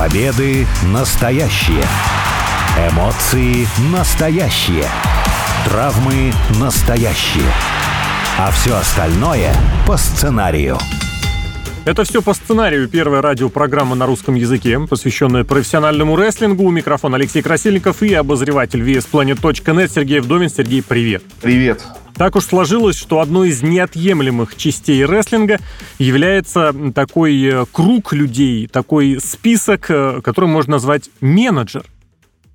Победы настоящие. Эмоции настоящие. Травмы настоящие. А все остальное по сценарию. Это все по сценарию. Первая радиопрограмма на русском языке, посвященная профессиональному рестлингу. У микрофона Алексей Красильников и обозреватель VSPlanet.net Сергей Вдовин. Сергей, привет. Привет. Так уж сложилось, что одной из неотъемлемых частей рестлинга является такой э, круг людей, такой список, э, который можно назвать менеджер.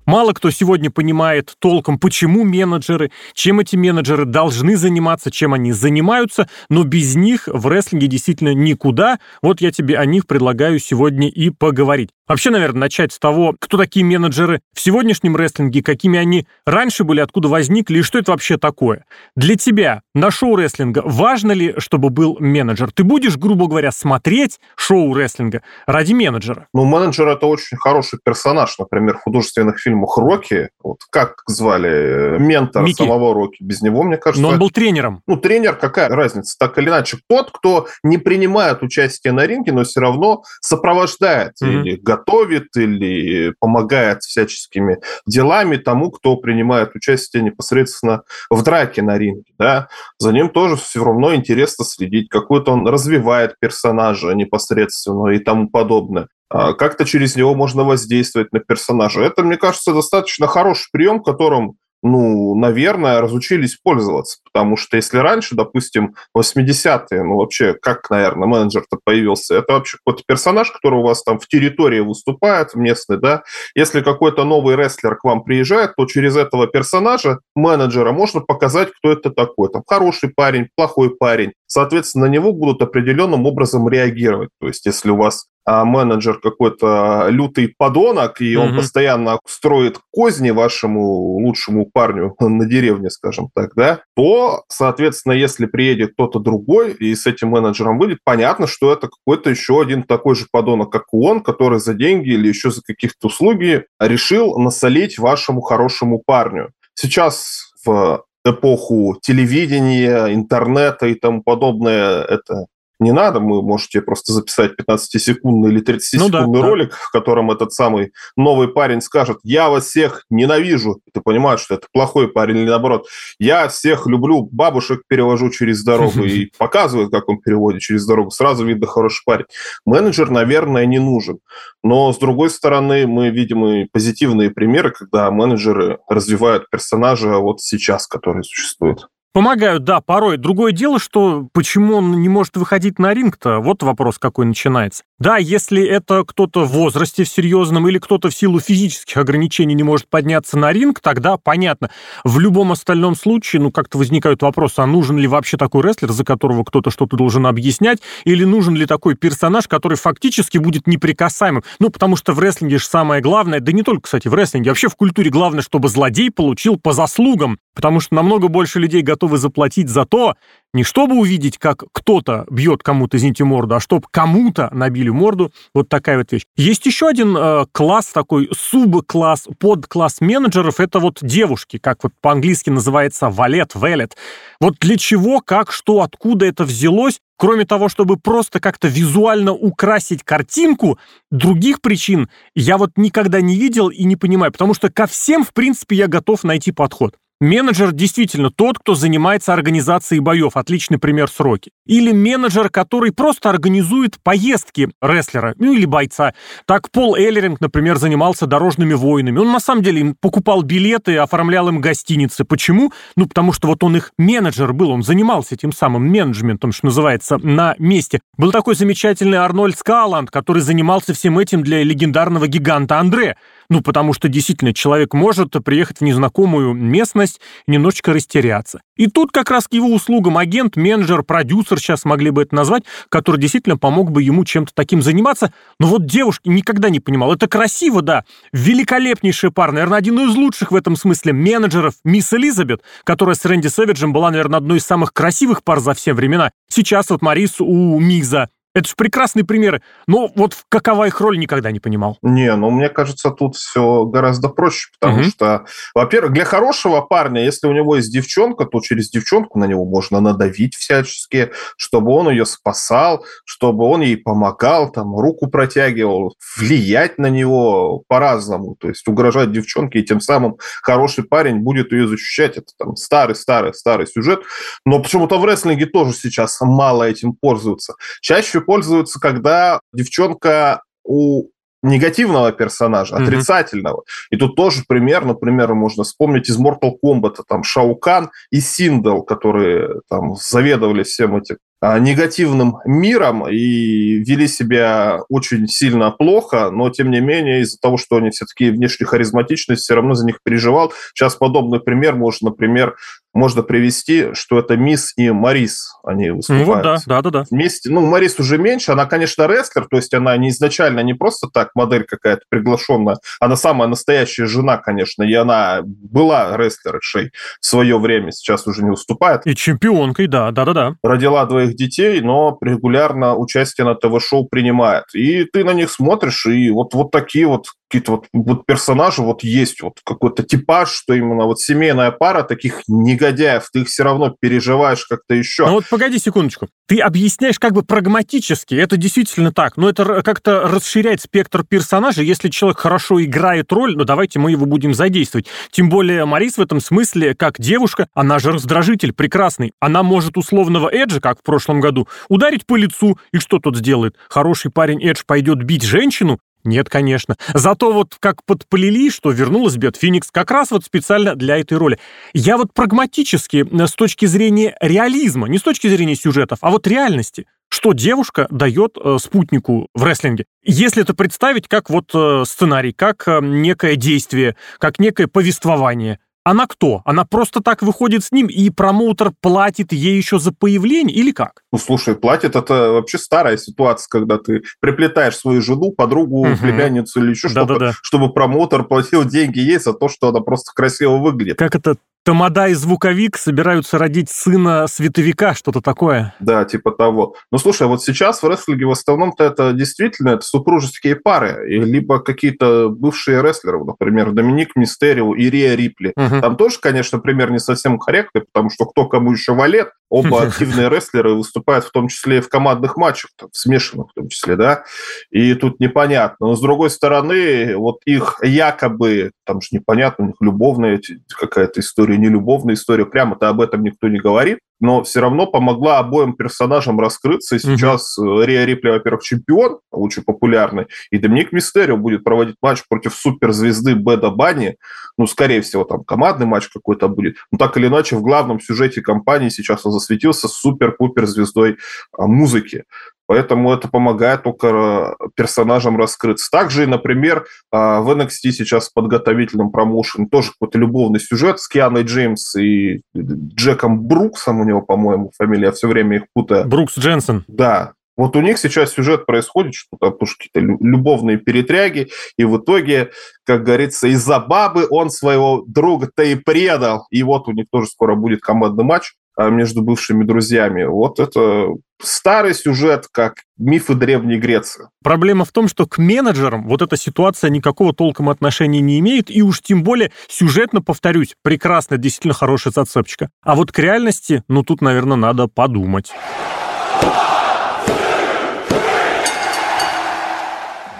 Мало кто сегодня понимает толком, почему менеджеры, чем эти менеджеры должны заниматься, чем они занимаются, но без них в рестлинге действительно никуда. Вот я тебе о них предлагаю сегодня и поговорить. Вообще, наверное, начать с того, кто такие менеджеры в сегодняшнем рестлинге, какими они раньше были, откуда возникли и что это вообще такое. Для тебя на шоу рестлинга важно ли, чтобы был менеджер? Ты будешь, грубо говоря, смотреть шоу рестлинга ради менеджера? Ну, менеджер — это очень хороший персонаж, например, в художественных фильмах Рокки. Вот как звали ментора Микки. самого Рокки? Без него, мне кажется... Но он был тренером. Ну, тренер, какая разница? Так или иначе, тот, кто не принимает участие на ринге, но все равно сопровождает mm-hmm. Готовит или помогает всяческими делами тому, кто принимает участие непосредственно в драке на ринге. Да? За ним тоже все равно интересно следить, какой-то он развивает персонажа непосредственно и тому подобное а как-то через него можно воздействовать на персонажа. Это, мне кажется, достаточно хороший прием, которым ну, наверное, разучились пользоваться. Потому что если раньше, допустим, 80-е, ну, вообще, как, наверное, менеджер-то появился, это вообще какой-то персонаж, который у вас там в территории выступает, местный, да, если какой-то новый рестлер к вам приезжает, то через этого персонажа, менеджера, можно показать, кто это такой. Там хороший парень, плохой парень. Соответственно, на него будут определенным образом реагировать. То есть, если у вас менеджер какой-то лютый подонок, и он постоянно строит козни вашему лучшему парню на деревне, скажем так, да, то, соответственно, если приедет кто-то другой и с этим менеджером выйдет, понятно, что это какой-то еще один такой же подонок, как он, который за деньги или еще за каких-то услуги решил насолить вашему хорошему парню. Сейчас в эпоху телевидения, интернета и тому подобное, это не надо, вы можете просто записать 15-секундный или 30-секундный ну, да, ролик, да. в котором этот самый новый парень скажет, я вас всех ненавижу, ты понимаешь, что это плохой парень, или наоборот, я всех люблю, бабушек перевожу через дорогу, и показывает, как он переводит через дорогу, сразу видно хороший парень. Менеджер, наверное, не нужен. Но, с другой стороны, мы видим и позитивные примеры, когда менеджеры развивают персонажа вот сейчас, который существует. Помогают, да, порой. Другое дело, что почему он не может выходить на ринг-то, вот вопрос какой начинается. Да, если это кто-то в возрасте в серьезном или кто-то в силу физических ограничений не может подняться на ринг, тогда понятно. В любом остальном случае, ну, как-то возникают вопросы, а нужен ли вообще такой рестлер, за которого кто-то что-то должен объяснять, или нужен ли такой персонаж, который фактически будет неприкасаемым. Ну, потому что в рестлинге же самое главное, да не только, кстати, в рестлинге, вообще в культуре главное, чтобы злодей получил по заслугам, потому что намного больше людей готовы готовы заплатить за то, не чтобы увидеть, как кто-то бьет кому-то, извините, морду, а чтобы кому-то набили морду. Вот такая вот вещь. Есть еще один э, класс такой, субкласс, подкласс менеджеров. Это вот девушки, как вот по-английски называется валет, велет. Вот для чего, как, что, откуда это взялось, Кроме того, чтобы просто как-то визуально украсить картинку, других причин я вот никогда не видел и не понимаю, потому что ко всем, в принципе, я готов найти подход. Менеджер действительно тот, кто занимается организацией боев. Отличный пример сроки. Или менеджер, который просто организует поездки рестлера, ну или бойца. Так Пол Эллеринг, например, занимался дорожными войнами. Он на самом деле им покупал билеты, оформлял им гостиницы. Почему? Ну, потому что вот он их менеджер был, он занимался этим самым менеджментом, что называется, на месте. Был такой замечательный Арнольд Скаланд, который занимался всем этим для легендарного гиганта Андре. Ну, потому что действительно человек может приехать в незнакомую местность и немножечко растеряться. И тут как раз к его услугам агент, менеджер, продюсер, сейчас могли бы это назвать, который действительно помог бы ему чем-то таким заниматься. Но вот девушки никогда не понимал. Это красиво, да. Великолепнейшая пара. Наверное, один из лучших в этом смысле менеджеров. Мисс Элизабет, которая с Рэнди Сэвиджем была, наверное, одной из самых красивых пар за все времена. Сейчас вот Марис у Миза Это же прекрасные примеры. Но вот какова их роль, никогда не понимал. Не, ну мне кажется, тут все гораздо проще, потому угу. что, во-первых, для хорошего парня, если у него есть девчонка, то через девчонку на него можно надавить всячески, чтобы он ее спасал, чтобы он ей помогал, там, руку протягивал, влиять на него по-разному, то есть угрожать девчонке, и тем самым хороший парень будет ее защищать. Это там старый-старый-старый сюжет. Но почему-то в рестлинге тоже сейчас мало этим пользуются. Чаще пользуются, когда девчонка у негативного персонажа, mm-hmm. отрицательного. И тут тоже пример, например, можно вспомнить из Mortal Kombat, там Шаукан и Синдал, которые там заведовали всем этим а, негативным миром и вели себя очень сильно плохо, но тем не менее из-за того, что они все-таки внешне харизматичны, все равно за них переживал. Сейчас подобный пример можно, например, можно привести, что это Мисс и Марис, они выступают. Ну, вот да, да, да, да. Вместе, ну, Марис уже меньше, она, конечно, рестлер, то есть она не изначально не просто так модель какая-то приглашенная, она самая настоящая жена, конечно, и она была рестлершей в свое время, сейчас уже не выступает. И чемпионкой, да, да, да, да. Родила двоих детей, но регулярно участие на ТВ-шоу принимает. И ты на них смотришь, и вот, вот такие вот какие-то вот, вот персонажи вот есть, вот какой-то типаж, что именно вот семейная пара таких негодяев, ты их все равно переживаешь как-то еще. Ну вот погоди секундочку. Ты объясняешь как бы прагматически, это действительно так, но это как-то расширяет спектр персонажа. Если человек хорошо играет роль, ну давайте мы его будем задействовать. Тем более Марис в этом смысле, как девушка, она же раздражитель прекрасный. Она может условного Эджа, как в прошлом году, ударить по лицу, и что тот сделает? Хороший парень Эдж пойдет бить женщину, нет, конечно. Зато вот как подплели, что вернулась Бет Феникс как раз вот специально для этой роли. Я вот прагматически, э, с точки зрения реализма, не с точки зрения сюжетов, а вот реальности, что девушка дает э, спутнику в рестлинге. Если это представить как вот э, сценарий, как э, некое действие, как некое повествование – она кто? Она просто так выходит с ним, и промоутер платит ей еще за появление, или как? Ну, слушай, платит это вообще старая ситуация, когда ты приплетаешь свою жену, подругу, угу. племянницу или еще что-то, чтобы промоутер платил деньги ей за то, что она просто красиво выглядит. Как это Тамада и звуковик собираются родить сына световика, что-то такое. Да, типа того. Ну, слушай, вот сейчас в рестлинге в основном-то это действительно это супружеские пары, либо какие-то бывшие рестлеры, например, Доминик Мистерио и Рия Рипли. Угу. Там тоже, конечно, пример не совсем корректный, потому что кто кому еще валет, оба активные рестлеры выступают в том числе и в командных матчах, там, смешанных в том числе, да, и тут непонятно. Но, с другой стороны, вот их якобы, там же непонятно, у них любовная какая-то история история, не любовная история, прямо-то об этом никто не говорит, но все равно помогла обоим персонажам раскрыться. И сейчас mm-hmm. Риа Рипли, во-первых, чемпион, очень популярный, и Доминик Мистерио будет проводить матч против суперзвезды Беда Бани. Ну, скорее всего, там командный матч какой-то будет. Но так или иначе, в главном сюжете компании сейчас он засветился супер-пупер звездой а, музыки. Поэтому это помогает только э, персонажам раскрыться. Также, например, э, в NXT сейчас подготовительном промоушен тоже какой-то любовный сюжет с Кианой Джеймс и Джеком Бруксом, у него, по-моему, фамилия, я все время их путаю. Брукс Дженсен. Да, вот у них сейчас сюжет происходит, что там тоже какие-то любовные перетряги, и в итоге, как говорится, из-за бабы он своего друга-то и предал. И вот у них тоже скоро будет командный матч а, между бывшими друзьями. Вот это старый сюжет, как мифы Древней Греции. Проблема в том, что к менеджерам вот эта ситуация никакого толком отношения не имеет, и уж тем более сюжетно, повторюсь, прекрасная, действительно хорошая зацепочка. А вот к реальности, ну тут, наверное, надо подумать.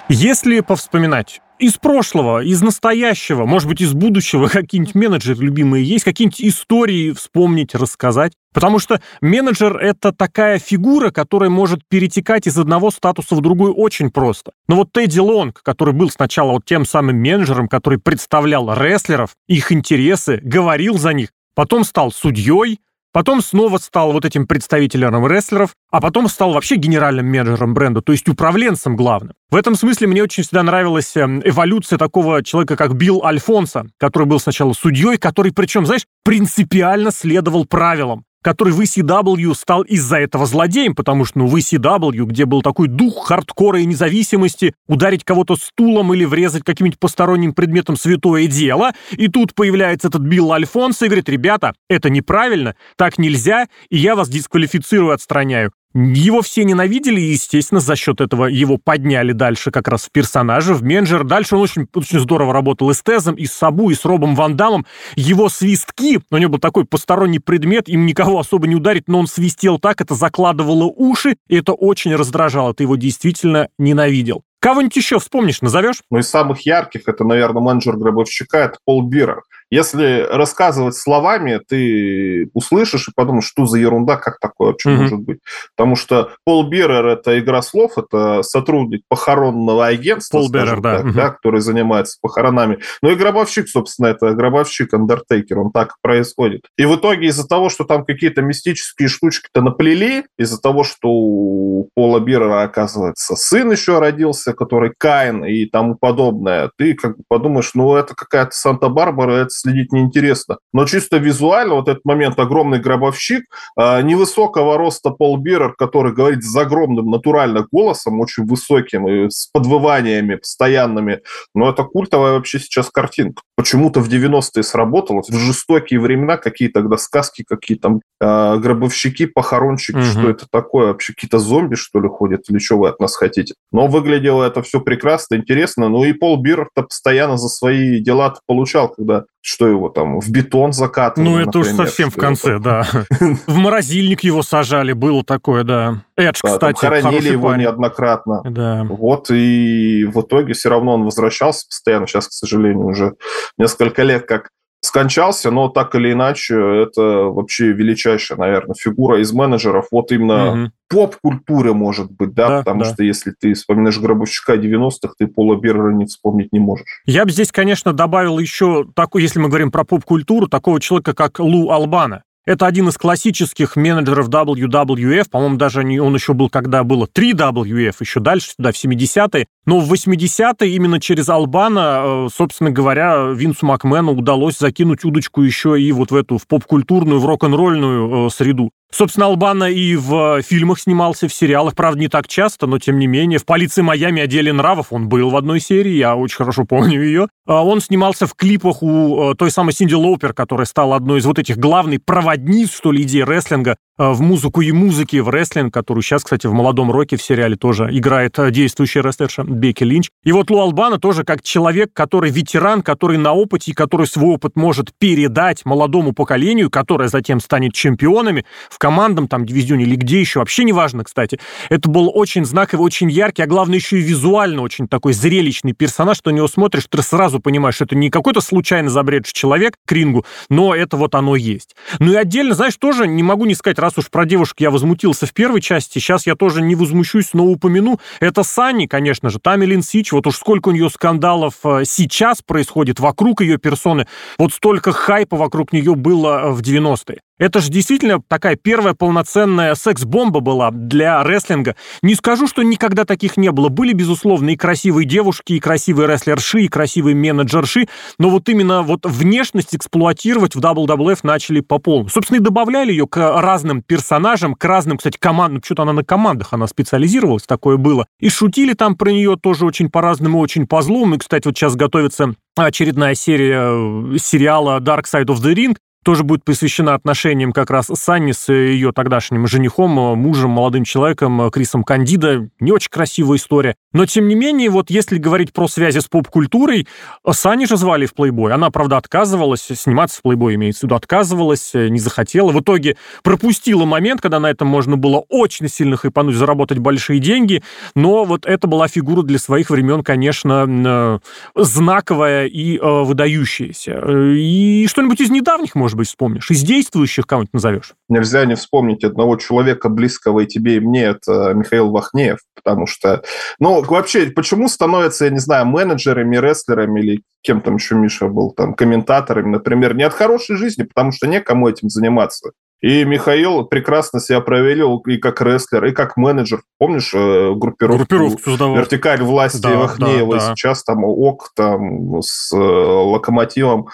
Если повспоминать из прошлого, из настоящего, может быть, из будущего какие-нибудь менеджеры любимые есть, какие-нибудь истории вспомнить, рассказать. Потому что менеджер — это такая фигура, которая может перетекать из одного статуса в другой очень просто. Но вот Тедди Лонг, который был сначала вот тем самым менеджером, который представлял рестлеров, их интересы, говорил за них, потом стал судьей, Потом снова стал вот этим представителем рестлеров, а потом стал вообще генеральным менеджером бренда, то есть управленцем главным. В этом смысле мне очень всегда нравилась эм, эволюция такого человека, как Билл Альфонсо, который был сначала судьей, который, причем, знаешь, принципиально следовал правилам который в ECW стал из-за этого злодеем, потому что, ну, в ECW, где был такой дух хардкора и независимости, ударить кого-то стулом или врезать каким-нибудь посторонним предметом святое дело, и тут появляется этот Билл Альфонсо и говорит, ребята, это неправильно, так нельзя, и я вас дисквалифицирую, отстраняю. Его все ненавидели, и, естественно, за счет этого его подняли дальше как раз в персонажа, в менеджер. Дальше он очень, очень здорово работал и с Тезом, и с Сабу, и с Робом Ван Дамом. Его свистки, у него был такой посторонний предмет, им никого особо не ударить, но он свистел так, это закладывало уши, и это очень раздражало. Ты его действительно ненавидел. Кого-нибудь еще вспомнишь, назовешь? Ну, из самых ярких, это, наверное, менеджер гробовщика, это Пол Бирер. Если рассказывать словами, ты услышишь и подумаешь, что за ерунда, как такое вообще mm-hmm. может быть. Потому что Пол Бирер – это игра слов, это сотрудник похоронного агентства, Пол Бирер, да. Так, mm-hmm. да, который занимается похоронами. Ну и гробовщик, собственно, это гробовщик Undertaker, он так и происходит. И в итоге из-за того, что там какие-то мистические штучки-то наплели, из-за того, что у Пола Бирера, оказывается, сын еще родился, который Каин и тому подобное, ты как бы подумаешь, ну это какая-то Санта-Барбара, это следить неинтересно. Но чисто визуально вот этот момент огромный гробовщик, э, невысокого роста Пол Бирер, который говорит с огромным натурально голосом, очень высоким, и с подвываниями постоянными. Но это культовая вообще сейчас картинка. Почему-то в 90-е сработало. В жестокие времена какие тогда сказки, какие там э, гробовщики, похоронщики, угу. что это такое? Вообще какие-то зомби, что ли, ходят? Или что вы от нас хотите? Но выглядело это все прекрасно, интересно. Ну и Пол Бирер-то постоянно за свои дела получал, когда что его там в бетон закатывали. Ну, это например, уж совсем в конце, да. В морозильник его сажали, было такое, да. Эдж, кстати, хоронили его неоднократно. Да. Вот, и в итоге все равно он возвращался постоянно. Сейчас, к сожалению, уже несколько лет как скончался, но так или иначе это вообще величайшая, наверное, фигура из менеджеров. Вот именно угу. поп-культуры, может быть, да, да потому да. что если ты вспоминаешь Гробовщика 90-х, ты Пола Беррера не вспомнить не можешь. Я бы здесь, конечно, добавил еще такой, если мы говорим про поп-культуру, такого человека, как Лу Албана. Это один из классических менеджеров WWF, по-моему, даже он еще был, когда было 3 WF, еще дальше, да, в 70-е. Но в 80-е именно через Албана, э, собственно говоря, Винсу Макмену удалось закинуть удочку еще и вот в эту, в поп-культурную, в рок-н-ролльную э, среду. Собственно, Албана и в фильмах снимался, в сериалах, правда, не так часто, но тем не менее. В «Полиции Майами» отделе нравов он был в одной серии, я очень хорошо помню ее. А он снимался в клипах у э, той самой Синди Лоупер, которая стала одной из вот этих главных проводниц, что ли, идей рестлинга э, в музыку и музыки в рестлинг, которую сейчас, кстати, в «Молодом роке» в сериале тоже играет э, действующая рестлерша Бекки Линч. И вот Лу Албана тоже как человек, который ветеран, который на опыте и который свой опыт может передать молодому поколению, которое затем станет чемпионами, в командном там дивизионе или где еще, вообще не важно, кстати. Это был очень знаковый, очень яркий, а главное еще и визуально очень такой зрелищный персонаж, что на него смотришь, ты сразу понимаешь, что это не какой-то случайно забредший человек к рингу, но это вот оно есть. Ну и отдельно, знаешь, тоже не могу не сказать, раз уж про девушек я возмутился в первой части, сейчас я тоже не возмущусь, но упомяну. Это Санни, конечно же, Тамилин Сич, вот уж сколько у нее скандалов э, сейчас происходит вокруг ее персоны, вот столько хайпа вокруг нее было э, в 90-е. Это же действительно такая первая полноценная секс-бомба была для рестлинга. Не скажу, что никогда таких не было. Были, безусловно, и красивые девушки, и красивые рестлерши, и красивые менеджерши, но вот именно вот внешность эксплуатировать в WWF начали по полной. Собственно, и добавляли ее к разным персонажам, к разным, кстати, командам. Что-то она на командах, она специализировалась, такое было. И шутили там про нее тоже очень по-разному, очень по злому. И, кстати, вот сейчас готовится очередная серия э, сериала Dark Side of the Ring, тоже будет посвящена отношениям как раз Санни с ее тогдашним женихом, мужем, молодым человеком Крисом Кандида. Не очень красивая история. Но, тем не менее, вот если говорить про связи с поп-культурой, Санни же звали в плейбой. Она, правда, отказывалась сниматься в плейбой, имеется в виду, отказывалась, не захотела. В итоге пропустила момент, когда на этом можно было очень сильно хайпануть, заработать большие деньги. Но вот это была фигура для своих времен, конечно, знаковая и э, выдающаяся. И что-нибудь из недавних, может быть, вспомнишь? Из действующих кого-нибудь назовешь? Нельзя не вспомнить одного человека, близкого и тебе, и мне, это Михаил Вахнеев, потому что, ну, вообще, почему становятся, я не знаю, менеджерами, рестлерами или кем там еще Миша был, там, комментаторами, например, не от хорошей жизни, потому что некому этим заниматься. И Михаил прекрасно себя проявил и как рестлер, и как менеджер. Помнишь э, группировку, группировку «Вертикаль власти» да, Вахнеева? Да, да. Сейчас там ОК там, с э, «Локомотивом».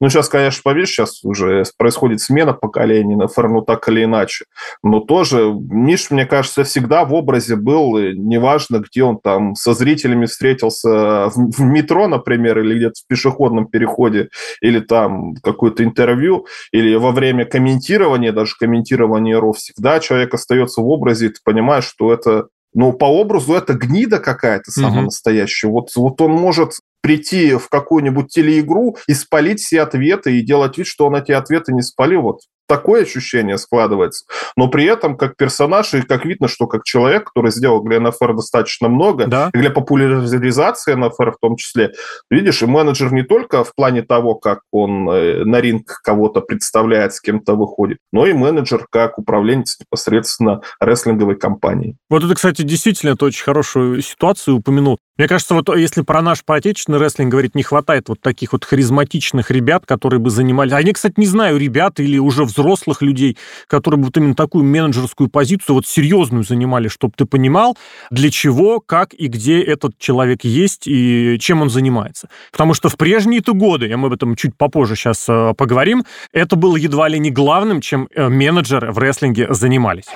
Ну, сейчас, конечно, поверь, сейчас уже происходит смена поколений, на ну, так или иначе. Но тоже Миш, мне кажется, всегда в образе был, неважно, где он там со зрителями встретился, в, в метро, например, или где-то в пешеходном переходе, или там какое-то интервью, или во время комментирования внимание, даже комментирование РО, всегда человек остается в образе, и ты понимаешь, что это ну, по образу это гнида какая-то самая mm-hmm. настоящая. Вот, вот он может прийти в какую-нибудь телеигру и спалить все ответы и делать вид, что он эти ответы не спалил. Вот такое ощущение складывается. Но при этом, как персонаж, и как видно, что как человек, который сделал для НФР достаточно много, да. и для популяризации НФР в том числе, видишь, и менеджер не только в плане того, как он э, на ринг кого-то представляет, с кем-то выходит, но и менеджер как управленец непосредственно рестлинговой компании. Вот это, кстати, действительно это очень хорошую ситуацию упомянул. Мне кажется, вот если про наш поотечественный рестлинг говорить, не хватает вот таких вот харизматичных ребят, которые бы занимали... Они, кстати, не знаю, ребят или уже взрослых людей, которые бы вот именно такую менеджерскую позицию, вот серьезную занимали, чтобы ты понимал, для чего, как и где этот человек есть и чем он занимается. Потому что в прежние-то годы, и мы об этом чуть попозже сейчас э, поговорим, это было едва ли не главным, чем э, менеджеры в рестлинге занимались.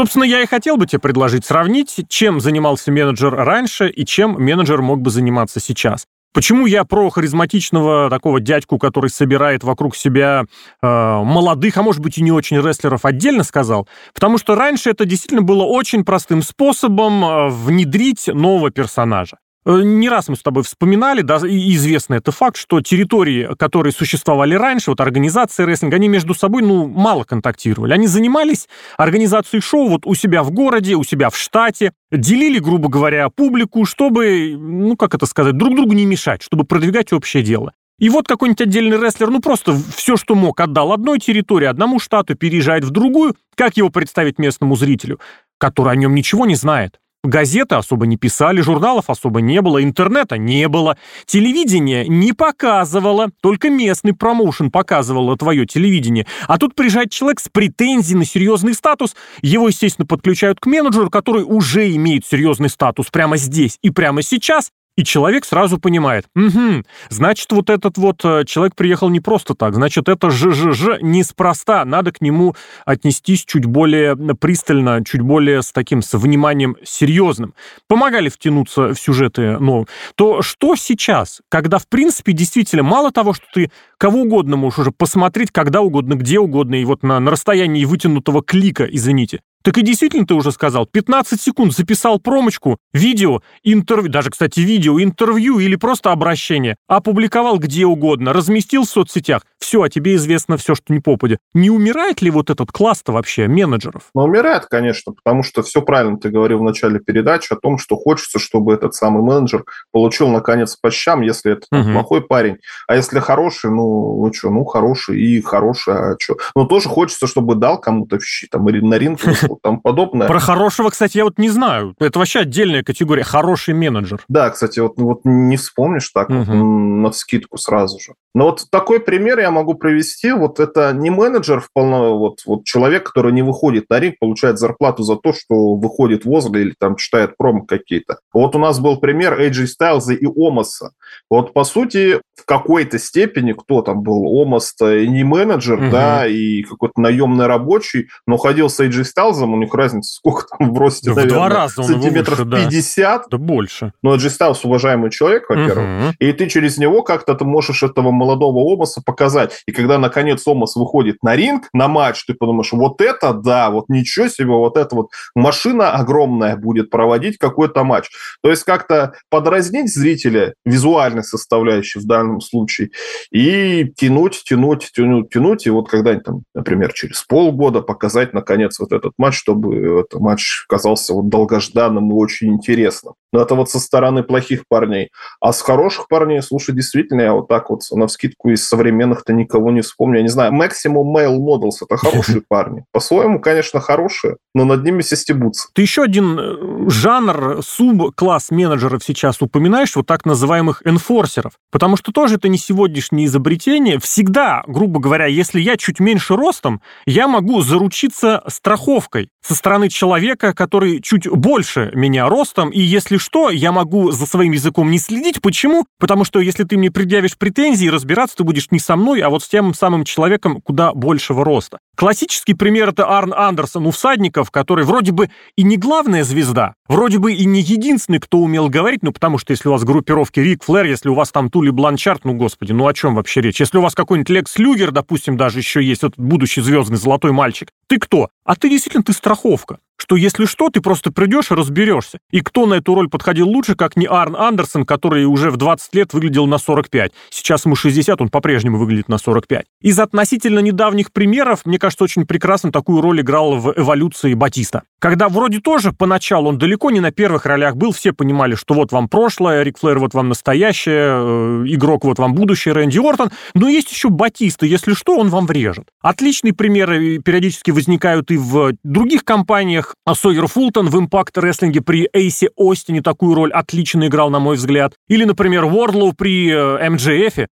Собственно, я и хотел бы тебе предложить сравнить, чем занимался менеджер раньше и чем менеджер мог бы заниматься сейчас. Почему я про харизматичного такого дядьку, который собирает вокруг себя э, молодых, а может быть и не очень рестлеров, отдельно сказал? Потому что раньше это действительно было очень простым способом э, внедрить нового персонажа. Э, не раз мы с тобой вспоминали, да, и известный это факт, что территории, которые существовали раньше, вот организации рестлинга, они между собой, ну, мало контактировали. Они занимались организацией шоу вот у себя в городе, у себя в штате, делили, грубо говоря, публику, чтобы, ну, как это сказать, друг другу не мешать, чтобы продвигать общее дело. И вот какой-нибудь отдельный рестлер, ну просто все, что мог, отдал одной территории, одному штату, переезжает в другую. Как его представить местному зрителю, который о нем ничего не знает? Газеты особо не писали, журналов особо не было, интернета не было, телевидение не показывало, только местный промоушен показывало твое телевидение. А тут приезжает человек с претензией на серьезный статус, его, естественно, подключают к менеджеру, который уже имеет серьезный статус прямо здесь и прямо сейчас, и человек сразу понимает, угу, значит, вот этот вот э, человек приехал не просто так, значит, это ЖЖЖ неспроста, надо к нему отнестись чуть более пристально, чуть более с таким, с вниманием серьезным. Помогали втянуться в сюжеты, но то что сейчас, когда, в принципе, действительно, мало того, что ты кого угодно можешь уже посмотреть, когда угодно, где угодно, и вот на, на расстоянии вытянутого клика, извините, так и действительно, ты уже сказал, 15 секунд записал промочку, видео, интервью, даже, кстати, видео, интервью или просто обращение, опубликовал где угодно, разместил в соцсетях. Все, а тебе известно все, что не попадя. Не умирает ли вот этот класс-то вообще менеджеров? Ну, умирает, конечно, потому что все правильно ты говорил в начале передачи о том, что хочется, чтобы этот самый менеджер получил, наконец, по щам, если это угу. плохой парень. А если хороший, ну, ну что, ну, хороший и хороший, а что? Ну, тоже хочется, чтобы дал кому-то в щи, там, на ринг там подобное. Про хорошего, кстати, я вот не знаю. Это вообще отдельная категория. Хороший менеджер. Да, кстати, вот, вот не вспомнишь так угу. вот, на скидку сразу же. Но вот такой пример я могу привести. Вот это не менеджер, вполне, вот, вот человек, который не выходит на ринг, получает зарплату за то, что выходит возле или там читает промо какие-то. Вот у нас был пример AJ Styles и Омаса. Вот, по сути, в какой-то степени, кто там был, Омас не менеджер, угу. да, и какой-то наемный рабочий, но ходил с AJ Styles, у них разница сколько там в росте, да, наверное, в два раза сантиметров выше, 50. Да. да больше. Но AJ Styles уважаемый человек, во-первых, угу. и ты через него как-то ты можешь этого молодого Омаса показать. И когда, наконец, Омас выходит на ринг, на матч, ты подумаешь, вот это да, вот ничего себе, вот это вот машина огромная будет проводить какой-то матч. То есть как-то подразнить зрителя, визуальной составляющей в данном случае, и тянуть, тянуть, тянуть, тянуть, и вот когда-нибудь там, например, через полгода показать, наконец, вот этот матч, чтобы этот матч казался вот долгожданным и очень интересным. Но это вот со стороны плохих парней. А с хороших парней, слушай, действительно, я вот так вот на вскидку из современных-то никого не вспомню. Я не знаю, Maximum Male Models – это хорошие парни. По-своему, конечно, хорошие, но над ними все стебутся. Ты еще один э, жанр, суб-класс менеджеров сейчас упоминаешь, вот так называемых энфорсеров. Потому что тоже это не сегодняшнее изобретение. Всегда, грубо говоря, если я чуть меньше ростом, я могу заручиться страховкой со стороны человека, который чуть больше меня ростом, и если что, я могу за своим языком не следить. Почему? Потому что если ты мне предъявишь претензии, разбираться ты будешь не со мной, а вот с тем самым человеком куда большего роста. Классический пример это Арн Андерсон у всадников, который вроде бы и не главная звезда, вроде бы и не единственный, кто умел говорить, ну потому что если у вас группировки Рик Флэр, если у вас там Тули Бланчард, ну господи, ну о чем вообще речь? Если у вас какой-нибудь Лекс Люгер, допустим, даже еще есть, этот будущий звездный золотой мальчик, ты кто? А ты действительно, ты страховка что если что, ты просто придешь и разберешься. И кто на эту роль подходил лучше, как не Арн Андерсон, который уже в 20 лет выглядел на 45. Сейчас ему 60, он по-прежнему выглядит на 45. Из относительно недавних примеров, мне кажется, очень прекрасно такую роль играл в эволюции Батиста. Когда вроде тоже поначалу он далеко не на первых ролях был, все понимали, что вот вам прошлое, Рик Флэр вот вам настоящее, э, игрок вот вам будущее, Рэнди Ортон, но есть еще Батиста, если что, он вам врежет. Отличные примеры периодически возникают и в других компаниях, а Сойер Фултон в Wrestling при Эйсе Остине такую роль отлично играл, на мой взгляд. Или, например, Уордлоу при. Э,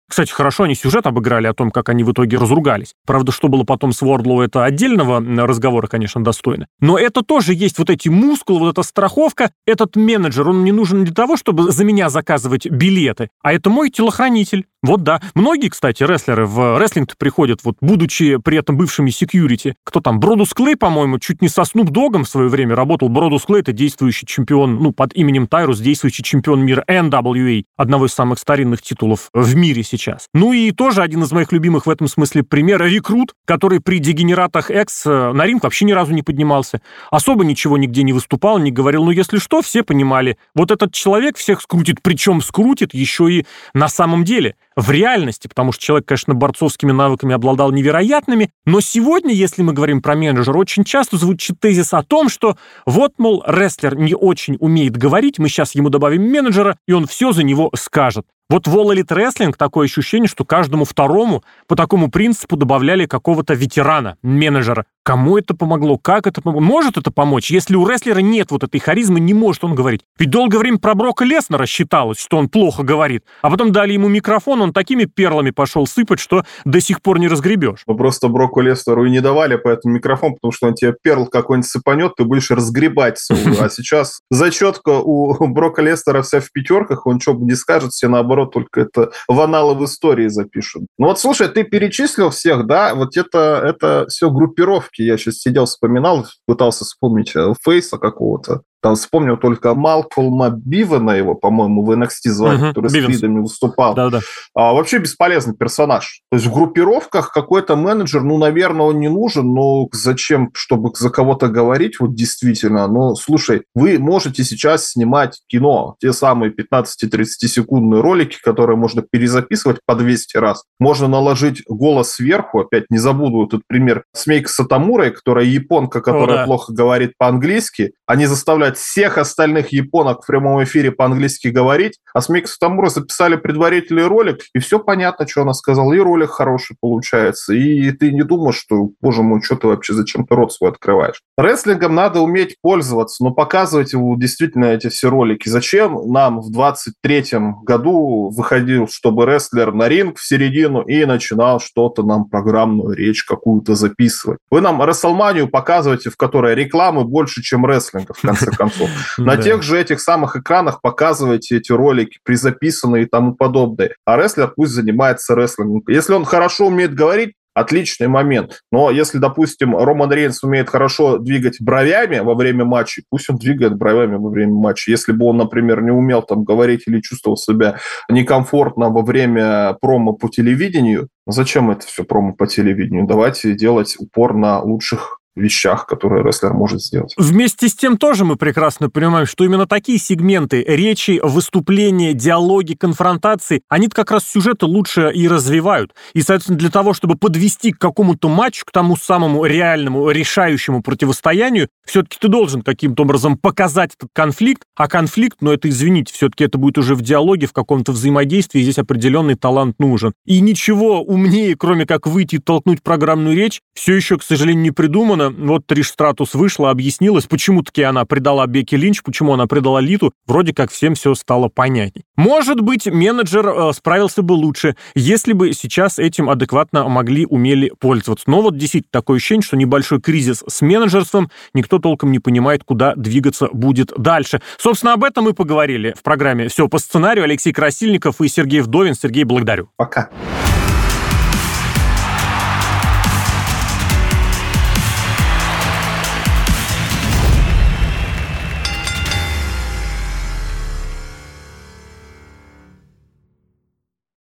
Кстати, хорошо они сюжет обыграли о том, как они в итоге разругались. Правда, что было потом с Уордлоу, это отдельного разговора, конечно, достойно. Но это тоже есть вот эти мускулы, вот эта страховка. Этот менеджер, он мне нужен для того, чтобы за меня заказывать билеты, а это мой телохранитель. Вот да. Многие, кстати, рестлеры в рестлинг приходят, вот будучи при этом бывшими секьюрити. Кто там? Бродус Клей, по-моему, чуть не со Снуп Догом в свое время работал. Бродус Клей — это действующий чемпион, ну, под именем Тайрус, действующий чемпион мира NWA, одного из самых старинных титулов в мире сейчас. Ну и тоже один из моих любимых в этом смысле пример — Рекрут, который при Дегенератах X э, на ринг вообще ни разу не поднимался. Особо ничего нигде не выступал, не говорил. Но если что, все понимали. Вот этот человек всех скрутит, причем скрутит еще и на самом деле — в реальности, потому что человек, конечно, борцовскими навыками обладал невероятными, но сегодня, если мы говорим про менеджера, очень часто звучит тезис о том, что вот, мол, рестлер не очень умеет говорить, мы сейчас ему добавим менеджера, и он все за него скажет. Вот в All Elite Wrestling такое ощущение, что каждому второму по такому принципу добавляли какого-то ветерана, менеджера. Кому это помогло? Как это помогло? Может это помочь? Если у рестлера нет вот этой харизмы, не может он говорить. Ведь долгое время про Брока Леснера считалось, что он плохо говорит. А потом дали ему микрофон, он такими перлами пошел сыпать, что до сих пор не разгребешь. Мы просто Броку Леснеру и не давали поэтому микрофон, потому что он тебе перл какой-нибудь сыпанет, ты будешь разгребать. А сейчас зачетка у Брока Леснера вся в пятерках, он что не скажет, все наоборот наоборот, только это в аналы в истории запишут. Ну вот, слушай, ты перечислил всех, да, вот это, это все группировки. Я сейчас сидел, вспоминал, пытался вспомнить э, Фейса какого-то. Там вспомнил только Малкольма Бивена его, по-моему, в NXT звали, uh-huh, который Бивенс. с Фридами выступал. Да-да. А, вообще бесполезный персонаж. То есть в группировках какой-то менеджер, ну, наверное, он не нужен, но зачем, чтобы за кого-то говорить, вот действительно. Ну, слушай, вы можете сейчас снимать кино, те самые 15-30 секундные ролики, которые можно перезаписывать по 200 раз. Можно наложить голос сверху, опять не забуду этот пример, с Мейко Сатомурой, которая японка, которая О, да. плохо говорит по-английски, они заставляют заставлять всех остальных японок в прямом эфире по-английски говорить, а с Мейко Сатомурой записали предварительный ролик, и все понятно, что она сказала, и ролик хороший получается, и ты не думаешь, что, боже мой, что ты вообще, зачем ты рот свой открываешь. Рестлингом надо уметь пользоваться, но показывать его действительно эти все ролики. Зачем нам в 23-м году выходил, чтобы рестлер на ринг в середину и начинал что-то нам программную речь какую-то записывать? Вы нам Рестлманию показываете, в которой рекламы больше, чем рестлинга, в конце концов. На тех же этих самых экранах показывайте эти ролики, призаписанные и тому подобное. А рестлер пусть занимается рестлингом. Если он хорошо умеет говорить, отличный момент. Но если, допустим, Роман Рейнс умеет хорошо двигать бровями во время матча, пусть он двигает бровями во время матча. Если бы он, например, не умел там говорить или чувствовал себя некомфортно во время промо по телевидению, зачем это все промо по телевидению? Давайте делать упор на лучших вещах, которые рестлер может сделать. Вместе с тем тоже мы прекрасно понимаем, что именно такие сегменты речи, выступления, диалоги, конфронтации, они как раз сюжеты лучше и развивают. И, соответственно, для того, чтобы подвести к какому-то матчу, к тому самому реальному, решающему противостоянию, все-таки ты должен каким-то образом показать этот конфликт, а конфликт, ну это, извините, все-таки это будет уже в диалоге, в каком-то взаимодействии, здесь определенный талант нужен. И ничего умнее, кроме как выйти и толкнуть программную речь, все еще, к сожалению, не придумано вот Триш Стратус вышла, объяснилась, почему таки она предала Бекки Линч, почему она предала Литу, вроде как всем все стало понятней. Может быть, менеджер э, справился бы лучше, если бы сейчас этим адекватно могли, умели пользоваться. Но вот действительно такое ощущение, что небольшой кризис с менеджерством, никто толком не понимает, куда двигаться будет дальше. Собственно, об этом мы поговорили в программе «Все по сценарию». Алексей Красильников и Сергей Вдовин. Сергей, благодарю. Пока.